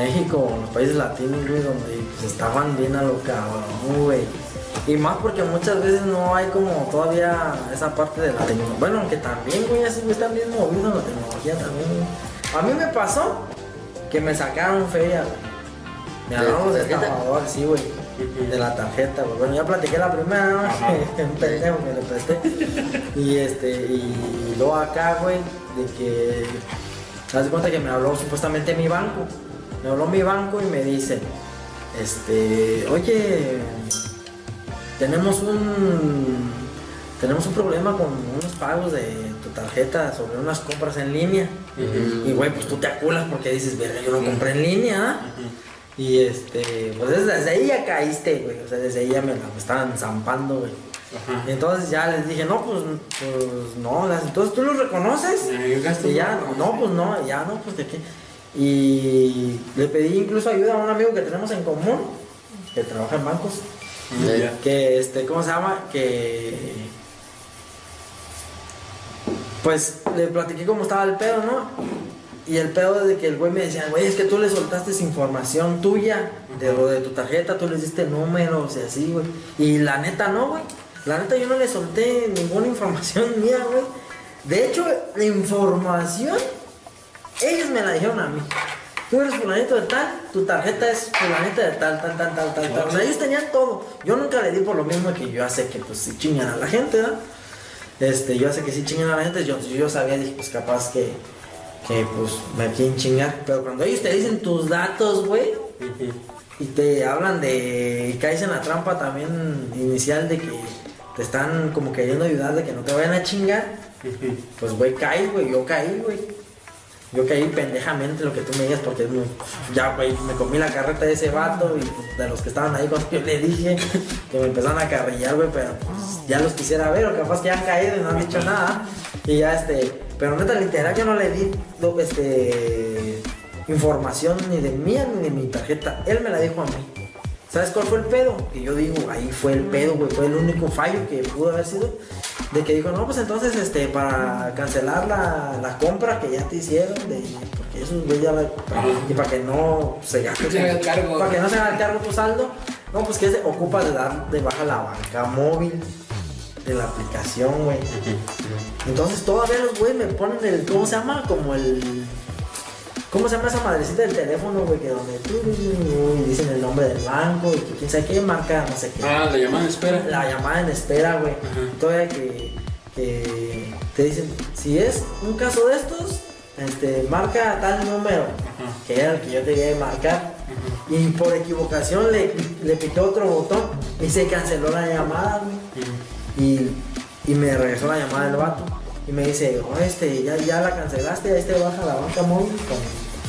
México, en los países latinos, güey, donde pues, estaban bien a lo cabrón, güey. Y más porque muchas veces no hay como todavía esa parte de la tecnología. Bueno, aunque también, güey, así güey, están bien movidos la tecnología también, güey. A mí me pasó que me sacaron feria, güey. Me ¿De hablaron de estafador, sí, güey. De la tarjeta, güey. Bueno, ya platiqué la primera, un pendejo que le presté. Y este, y luego acá, güey, de que. ¿Te das cuenta que me habló supuestamente mi banco? Me habló mi banco y me dice, este, oye, tenemos un. Tenemos un problema con unos pagos de tu tarjeta sobre unas compras en línea. Y güey, pues tú te aculas porque dices, verga, yo no compré en línea. ¿ah?". Y este, pues desde, ahí ya caíste, güey. O sea, desde ahí ya me la me estaban zampando, güey. Ajá. Entonces ya les dije, no, pues, pues no, entonces tú los reconoces. Eh, Y ya, no, pues no, ya no, pues de qué. Y le pedí incluso ayuda a un amigo que tenemos en común, que trabaja en bancos, que este, ¿cómo se llama? Que pues le platiqué cómo estaba el pedo, ¿no? Y el pedo de que el güey me decía, güey, es que tú le soltaste información tuya de lo de tu tarjeta, tú les diste números y así, güey. Y la neta no, güey. La neta yo no le solté ninguna información mía, güey. De hecho, la información, ellos me la dijeron a mí. Tú eres fulanito de tal, tu tarjeta es fulanita de tal, tal, tal, tal, tal, tal. Ellos tenían todo. Yo nunca le di por lo mismo que yo sé que pues sí chingan a la gente, ¿verdad? Este, yo sé que sí chingan a la gente, yo, yo sabía, dije, pues capaz que, que pues me quieren chingar. Pero cuando ellos te dicen tus datos, güey, y te hablan de, y caes en la trampa también inicial de que te están como queriendo ayudar, de que no te vayan a chingar, pues güey, caes, güey, yo caí, güey. Yo caí pendejamente lo que tú me digas porque ya, güey, me comí la carreta de ese vato y de los que estaban ahí cuando yo le dije que me empezaron a carrillar, güey, pero pues, ya los quisiera ver o capaz que ya han caído y no han dicho nada. Y ya, este, pero neta, literal, yo no le di, este, información ni de mía ni de mi tarjeta. Él me la dijo a mí. ¿Sabes cuál fue el pedo? Que yo digo, ahí fue el pedo, güey, fue el único fallo que pudo haber sido. De que dijo, no, pues entonces, este, para cancelar la, la compra que ya te hicieron, de, porque eso, güey, ya, la- y para que no se gaste, Se haga cargo. para que no se haga cargo tu saldo, no, pues que se ocupa de dar de baja la banca móvil de la aplicación, güey. Entonces todavía los güeyes me ponen el, ¿cómo se llama? Como el... ¿Cómo se llama esa madrecita del teléfono, güey? Que donde tú y dicen el nombre del banco y que quién sabe qué marca, no sé qué. Ah, la llamada espera. La llamada en espera, güey. Todavía que, que te dicen, si es un caso de estos, este, marca tal número, Ajá. que era el que yo te iba a marcar. Y por equivocación le, le otro botón y se canceló la llamada, güey. Y, y me regresó la llamada del vato. Y me dice, oh, este, ya, ya la cancelaste, ahí te baja la banca móvil. Con,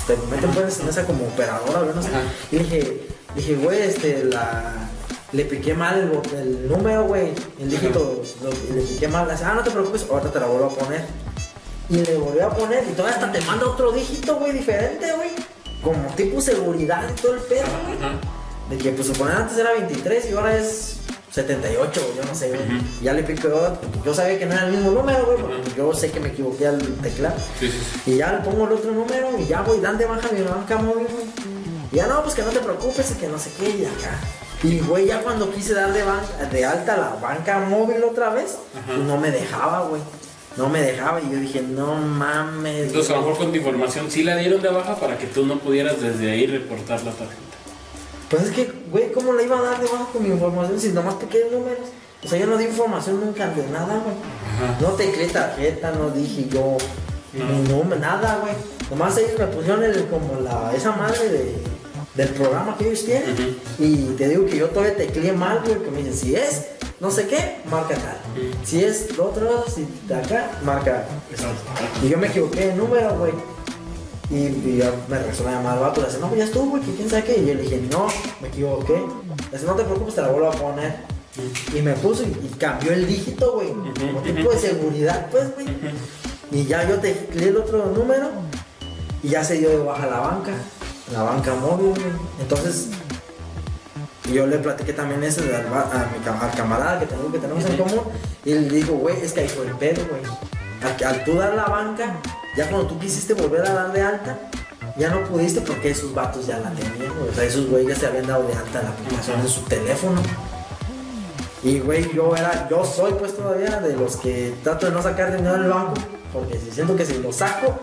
te meten pues en esa como operadora, güey, no sé. Y dije, dije, güey, este, la... Le piqué mal el, número, güey, el dígito, lo- le piqué mal. Dice, ah, no te preocupes, ahorita te la vuelvo a poner. Y le volvió a poner, y todavía hasta te manda otro dígito, güey, diferente, güey. Como tipo seguridad y todo el pedo, güey. De que pues suponer antes era 23 y ahora es 78, yo no sé, güey. Ya le pico yo, sabía que no era el mismo número, güey, porque yo sé que me equivoqué al teclado. Sí, sí, sí. Y ya le pongo el otro número y ya voy, dan de baja mi banca móvil, güey. Y ya no, pues que no te preocupes y que no sé qué, y acá. Y güey, ya cuando quise dar de, alta la banca móvil otra vez, no me dejaba, güey. No me dejaba y yo dije, no mames. Entonces a lo mejor con tu información sí la dieron de baja para que tú no pudieras desde ahí reportar la tarjeta. Pues es que, güey, ¿cómo le iba a dar de baja con mi información si nomás piqué números? O sea, yo no di información nunca de nada, güey. Ajá. No teclé tarjeta, no dije yo No. nombre, nada, güey. Nomás ellos me pusieron el, como la, esa madre de, del programa que ellos tienen. Y te digo que yo todavía tecleé mal, güey, que me dicen, si es no sé qué, marca tal. Si es lo otro, si de acá, marca. Y yo me equivoqué de número, güey. Y, y me regresó la llamada al vato, le dice, no, pues ya estuvo, güey, que quién sabe qué. Y yo le dije, no, me equivoqué. Le dice, no te preocupes, te la vuelvo a poner. Y me puso y, y cambió el dígito, güey. Como tipo de seguridad, pues, güey. Y ya yo tecleé el otro número y ya se dio de baja la banca, la banca móvil, güey. Entonces, yo le platiqué también eso al va- a, mi cam- al camarada que, tengo, que tenemos en común. Y le digo, güey, es que ahí fue el pedo, güey. Al, al tú dar la banca, ya cuando tú quisiste volver a dar de alta, ya no pudiste porque esos vatos ya la tenían. O sea, esos güeyes ya se habían dado de alta la aplicación de su teléfono. Y güey, yo era, yo soy pues todavía de los que trato de no sacar dinero del banco, porque si siento que si lo saco,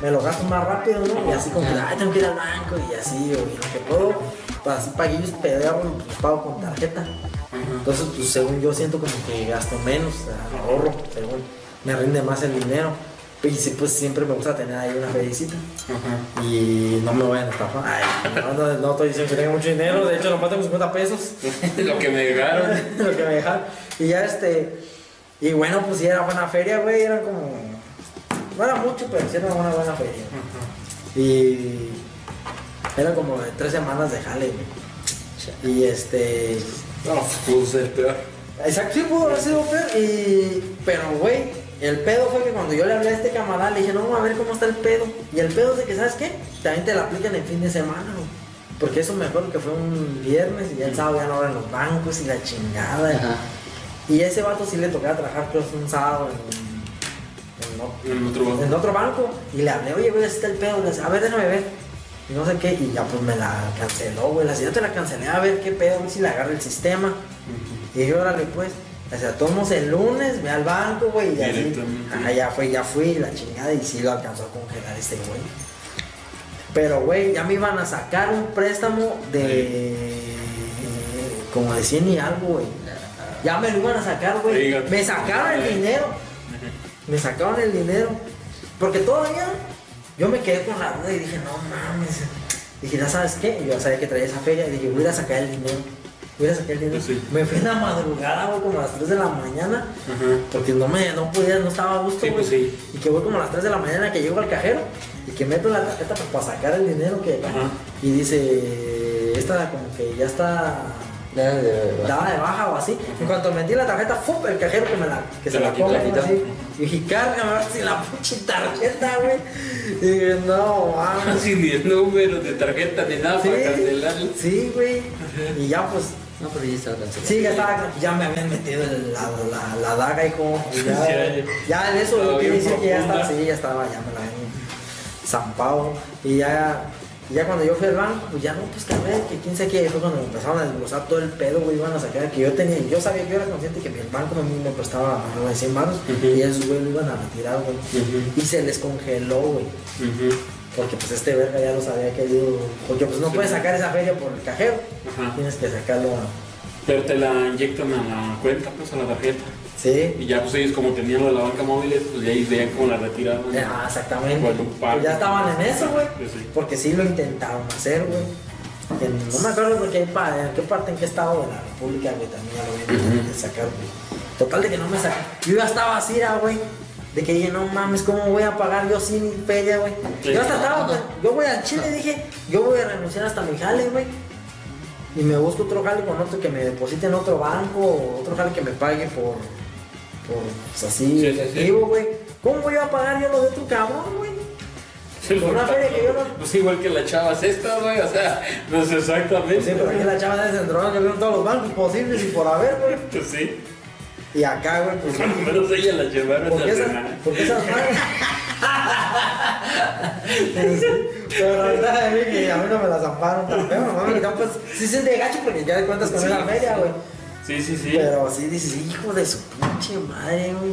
me lo gasto más rápido, ¿no? Y así como ay, tengo que ir al banco y así, o lo que puedo, pues así paguillos pedeo, pues pago con tarjeta. Entonces, pues según yo siento como que gasto menos, ahorro, según me rinde más el dinero. Y sí, pues siempre me gusta tener ahí una felicita. Ajá. Y no me vayan a estafar. Ay, no, no, no estoy diciendo que tenga mucho dinero, de hecho nomás tengo 50 pesos. Lo que me dejaron. lo que me dejaron. Y ya este. Y bueno, pues sí era buena feria, güey. Eran como. No era mucho, pero sí era una buena feria. Y. Era como de tres semanas de jale, güey. Y este. No, pudo ser peor. Exacto, sí pudo haber sido peor. Y. Pero, güey, el pedo fue que cuando yo le hablé a este camarada, le dije, no, a ver cómo está el pedo. Y el pedo es de que, ¿sabes qué? También te la aplican el fin de semana, güey. Porque eso me acuerdo que fue un viernes y ya el sábado ya no abren los bancos y la chingada. Ajá. Y ese vato sí le tocaba trabajar, creo, un sábado en, en, o- En otro banco. en otro banco. Y le hablé, oye, güey, así está el pedo. Le decía, a ver, déjame ver. Y no sé qué. Y ya pues me la canceló, güey. La yo te la cancelé, a ver qué pedo, a ver si le agarra el sistema. Y yo, órale, pues. O sea, tomamos el lunes, ve al banco, güey, y así. Ajá, ya fue, ya fui, la chingada, y sí lo alcanzó a congelar este güey. Pero, güey, ya me iban a sacar un préstamo de. como de 100 y algo, güey. Ya me lo iban a sacar, güey. Me sacaron el dinero. Me sacaron el dinero. Porque todavía yo me quedé con la duda y dije, no mames. Dije, ¿ya sabes qué? Yo ya sabía que traía esa feria. Dije, voy a sacar el dinero. Voy a sacar el dinero. Sí. Me fui en la madrugada, güey, como a las 3 de la mañana. Ajá. Porque no me, no podía, no estaba a gusto, Sí, güey. pues sí. Y que voy como a las 3 de la mañana que llego al cajero y que meto la tarjeta pues, para sacar el dinero que Ajá. y dice esta como que ya está de daba de baja o así. En cuanto metí la tarjeta, ¡fum! el cajero que me la que se la la. Y dije, cárgame a ver si la pinche tarjeta, güey. Y dije, no, mames. Sin ni el número de tarjeta ni nada Sí, para cancelarlo. sí, güey. Y ya pues No, pero ya estaba cancelado. Sí, ya estaba, ya me habían metido el- la, la, la daga, hijo. y Ya, Ya, ya. en eso bien decir que ya estaba, sí, ya estaba, ya me la habían zampado. Y ya, y ya cuando yo fui al banco, pues ya no, pues que a ver, que quién sabe qué, fue cuando me empezaron a desglosar todo el pedo, güey, iban a sacar, que yo tenía, yo sabía que yo era consciente que el banco me, me prestaba arriba de 100 baros, Ujú. y esos güey lo iban a retirar, güey. Y se les congeló, güey. Porque pues este verga ya los había querido. Porque pues no Sí. puedes sacar esa feria por el cajero. Ajá. Tienes que sacarlo a. Pero te la inyectan a la cuenta, pues a la tarjeta. Sí. Y ya pues ellos como tenían lo de la banca móvil, pues ya ahí veían cómo la retiraban. Ah, exactamente. Pues ya estaban en eso, güey. Sí, sí. Porque sí lo intentaron hacer, güey. No me acuerdo de qué, en qué parte, en qué estado de la República, güey, también ya lo habían intentado sacar, güey. Total de que no me sacaron. Yo ya estaba así, güey. De que dije, no mames, ¿cómo voy a pagar yo sin feria, güey? Sí. Yo hasta estaba, güey. Yo voy al Chile, dije, yo voy a renunciar hasta mi jale, güey. Y me busco otro jale con otro que me deposite en otro banco, o otro jale que me pague por, por pues así, Sí, sí, sí. efectivo, güey. ¿Cómo voy a pagar yo lo de otro cabrón, güey? Una feria que yo no- Pues igual que la chava esta, güey, o sea, no sé exactamente. Sí, pero aquí la chava de droga que vieron todos los bancos posibles y por haber, güey. Pues sí. Y acá, güey, pues. Al menos ella la llevaron ¿Por qué, esa- cenar. por qué esas madres? Pero la verdad es que a mí no me las zamparon tan feo. Y no, pues sí se de gacho porque ya de cuentas con Sí, esa feria, güey. Sí, sí, sí. Pero sí dices, hijo de su pinche madre, güey.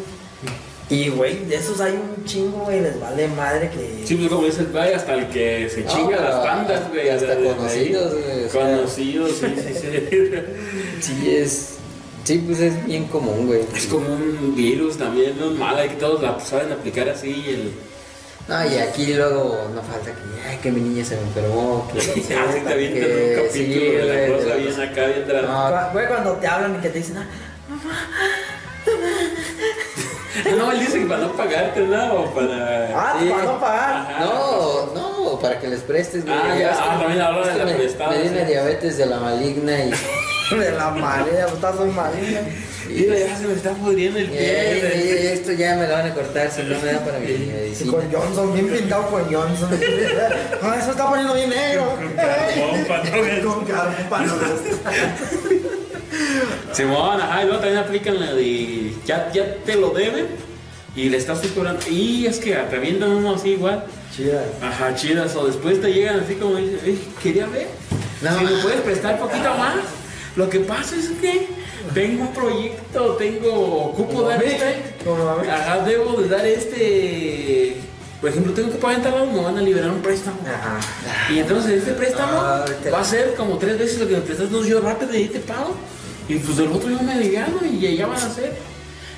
Y, güey, de esos hay un chingo, güey, les vale madre que. Sí, pues como dice el güey, hasta el que se chinga las bandas, güey. hasta de- de ahí. conocidos, güey. Conocidos, sí, sí, sí. Sí, es. Sí, pues es bien común, güey. Es como un virus también, no es mala, que todos la saben aplicar así. El... No, y aquí luego no falta que, ay, que mi niña se me enfermó. Que, Así te avientan que- un capítulo sí, de güey, la de cosa bien cosa. acá, bien. No, Güey, cuando te hablan y que te dicen, ah, No, él dice que para no pagarte, ¿no? Para. ah, Sí. para no pagar. Ajá. No, no, para que les prestes, güey. Ah, ya, ah, también hablan es de la me- prestada, Me di una sí. diabetes de la maligna y. De la marea, pues estás muy maligna. Mira, ya se me está pudriendo el y- pie. y esto ya me lo van a cortar si no me da para mi Y medicina. con Johnson, bien pintado con Johnson. Ah, eso está poniendo bien negro. carbón, pa' no- Con no Simón, ajá, y luego también aplican la de ya, ya te lo deben y le estás cobrando. Y es que te avientan uno así igual. Chida. Ajá, chidas. O después te llegan así como dicen, "Ey, quería ver. No, si me puedes prestar poquito más. Lo que pasa es que tengo un proyecto, tengo, ocupo dar este. Ajá, debo de dar este. Por ejemplo, tengo que pagar en tal lado, me van a liberar un préstamo. Ajá. Y entonces este préstamo Ah, va a ser como tres veces lo que me prestas, entonces yo rápido y ahí te pago. Y pues del otro yo me aliviano y ya van a ser.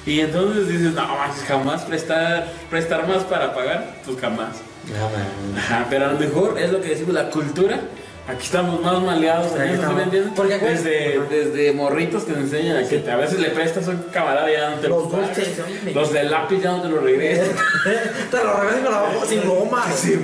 Y entonces dices, no, jamás prestar, prestar más para pagar, pues jamás. No, man. Ajá, pero a lo mejor es lo que decimos, la cultura. Aquí estamos más maleados, Sí, ¿sí estamos. me entiendes? Porque desde, desde morritos te enseñan a que te- a veces le prestas a un camarada y ya no te Los lo dulces, oye, Los del lápiz ya no te lo regresan. Te lo regreso con la boca sin goma. Sí,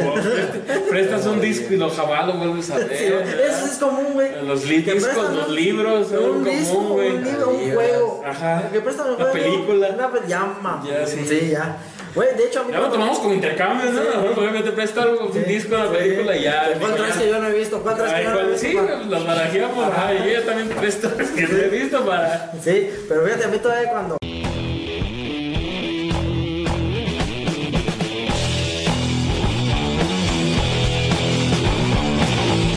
prestas un disco y lo jamás lo vuelves a ver. Sí, Eso es común, güey. Los discos, los un- libros, son un disco, común, güey. un libro, un juego. Ajá. Que prestan un Una juego. película. Una pe- ya, mamá. Ya, sí. Sí, ya. Güey, de hecho a mí Ya lo tomamos como intercambios, ¿no? Ejemplo, te presto algo, un disco, una película y ya. ¿Cuál traes que yo no he visto? ¿Cuál traes que Ay, yo no he visto? Sí, Pa- los barajeamos, ajá, y yo también presto que no he visto para. Sí, pero fíjate, a mí todavía cuando